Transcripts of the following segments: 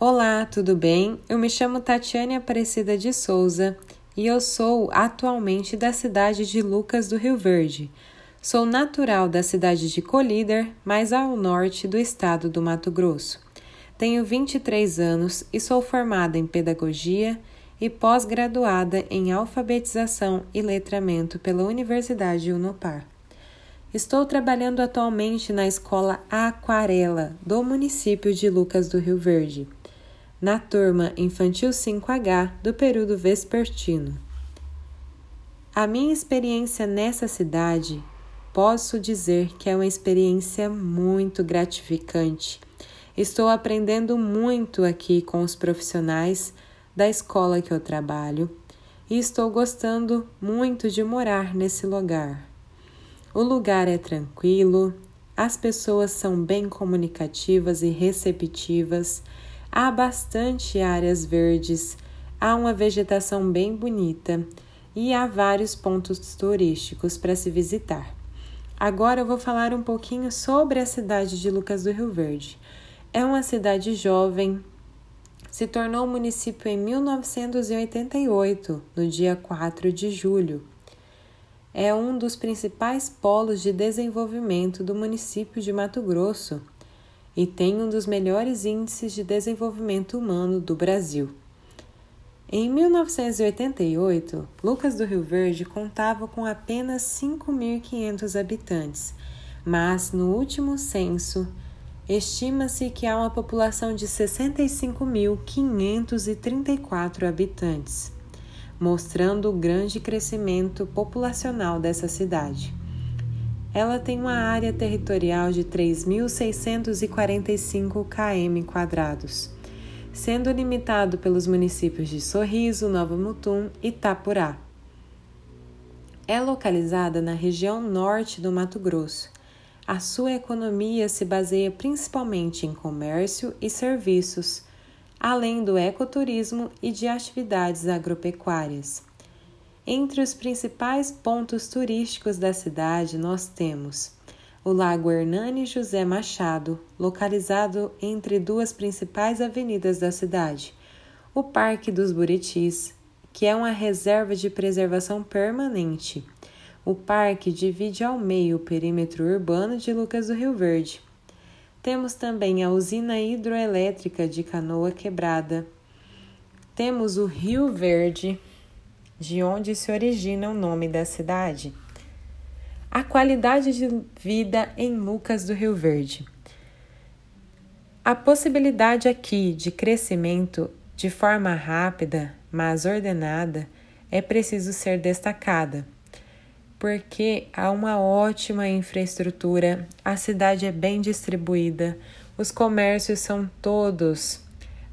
Olá, tudo bem? Eu me chamo Tatiane Aparecida de Souza e eu sou atualmente da cidade de Lucas do Rio Verde. Sou natural da cidade de Colíder, mais ao norte do estado do Mato Grosso. Tenho 23 anos e sou formada em pedagogia e pós-graduada em alfabetização e letramento pela Universidade Unopar. Estou trabalhando atualmente na escola Aquarela do município de Lucas do Rio Verde na turma Infantil 5H do período vespertino. A minha experiência nessa cidade posso dizer que é uma experiência muito gratificante. Estou aprendendo muito aqui com os profissionais da escola que eu trabalho e estou gostando muito de morar nesse lugar. O lugar é tranquilo, as pessoas são bem comunicativas e receptivas Há bastante áreas verdes, há uma vegetação bem bonita e há vários pontos turísticos para se visitar. Agora eu vou falar um pouquinho sobre a cidade de Lucas do Rio Verde. É uma cidade jovem, se tornou município em 1988, no dia 4 de julho. É um dos principais polos de desenvolvimento do município de Mato Grosso e tem um dos melhores índices de desenvolvimento humano do Brasil. Em 1988, Lucas do Rio Verde contava com apenas 5.500 habitantes, mas no último censo, estima-se que há uma população de 65.534 habitantes, mostrando o grande crescimento populacional dessa cidade. Ela tem uma área territorial de 3.645 km sendo limitado pelos municípios de Sorriso, Nova Mutum e Itapurá. É localizada na região norte do Mato Grosso. A sua economia se baseia principalmente em comércio e serviços, além do ecoturismo e de atividades agropecuárias. Entre os principais pontos turísticos da cidade, nós temos o Lago Hernani José Machado, localizado entre duas principais avenidas da cidade, o Parque dos Buritis, que é uma reserva de preservação permanente. O parque divide ao meio o perímetro urbano de Lucas do Rio Verde. Temos também a usina hidroelétrica de Canoa Quebrada. Temos o Rio Verde, de onde se origina o nome da cidade. A qualidade de vida em Lucas do Rio Verde. A possibilidade aqui de crescimento de forma rápida, mas ordenada, é preciso ser destacada, porque há uma ótima infraestrutura, a cidade é bem distribuída, os comércios são todos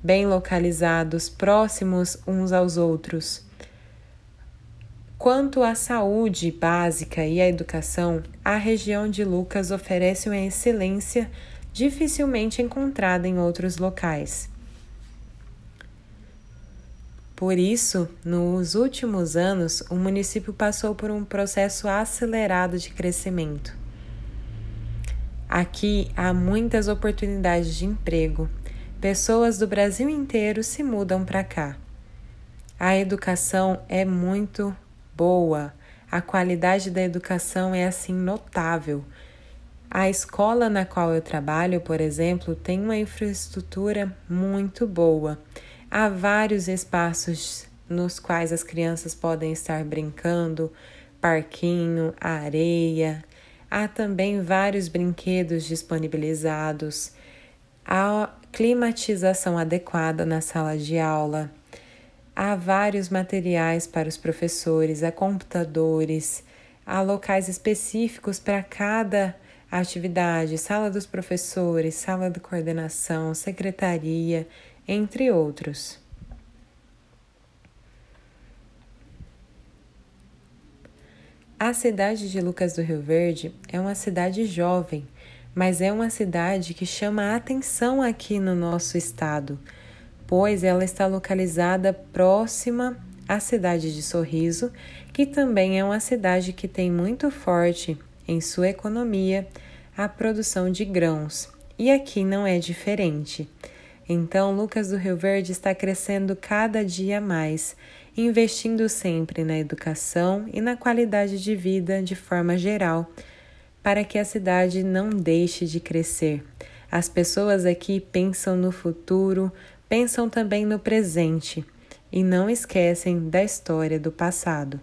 bem localizados, próximos uns aos outros. Quanto à saúde básica e à educação, a região de Lucas oferece uma excelência dificilmente encontrada em outros locais. Por isso, nos últimos anos, o município passou por um processo acelerado de crescimento. Aqui há muitas oportunidades de emprego. Pessoas do Brasil inteiro se mudam para cá. A educação é muito boa. A qualidade da educação é assim notável. A escola na qual eu trabalho, por exemplo, tem uma infraestrutura muito boa. Há vários espaços nos quais as crianças podem estar brincando, parquinho, areia. Há também vários brinquedos disponibilizados. Há climatização adequada na sala de aula. Há vários materiais para os professores, há computadores, há locais específicos para cada atividade, sala dos professores, sala de coordenação, secretaria, entre outros. A cidade de Lucas do Rio Verde é uma cidade jovem, mas é uma cidade que chama a atenção aqui no nosso estado pois ela está localizada próxima à cidade de Sorriso, que também é uma cidade que tem muito forte em sua economia a produção de grãos. E aqui não é diferente. Então, Lucas do Rio Verde está crescendo cada dia mais, investindo sempre na educação e na qualidade de vida de forma geral, para que a cidade não deixe de crescer. As pessoas aqui pensam no futuro, pensam também no presente e não esquecem da história do passado.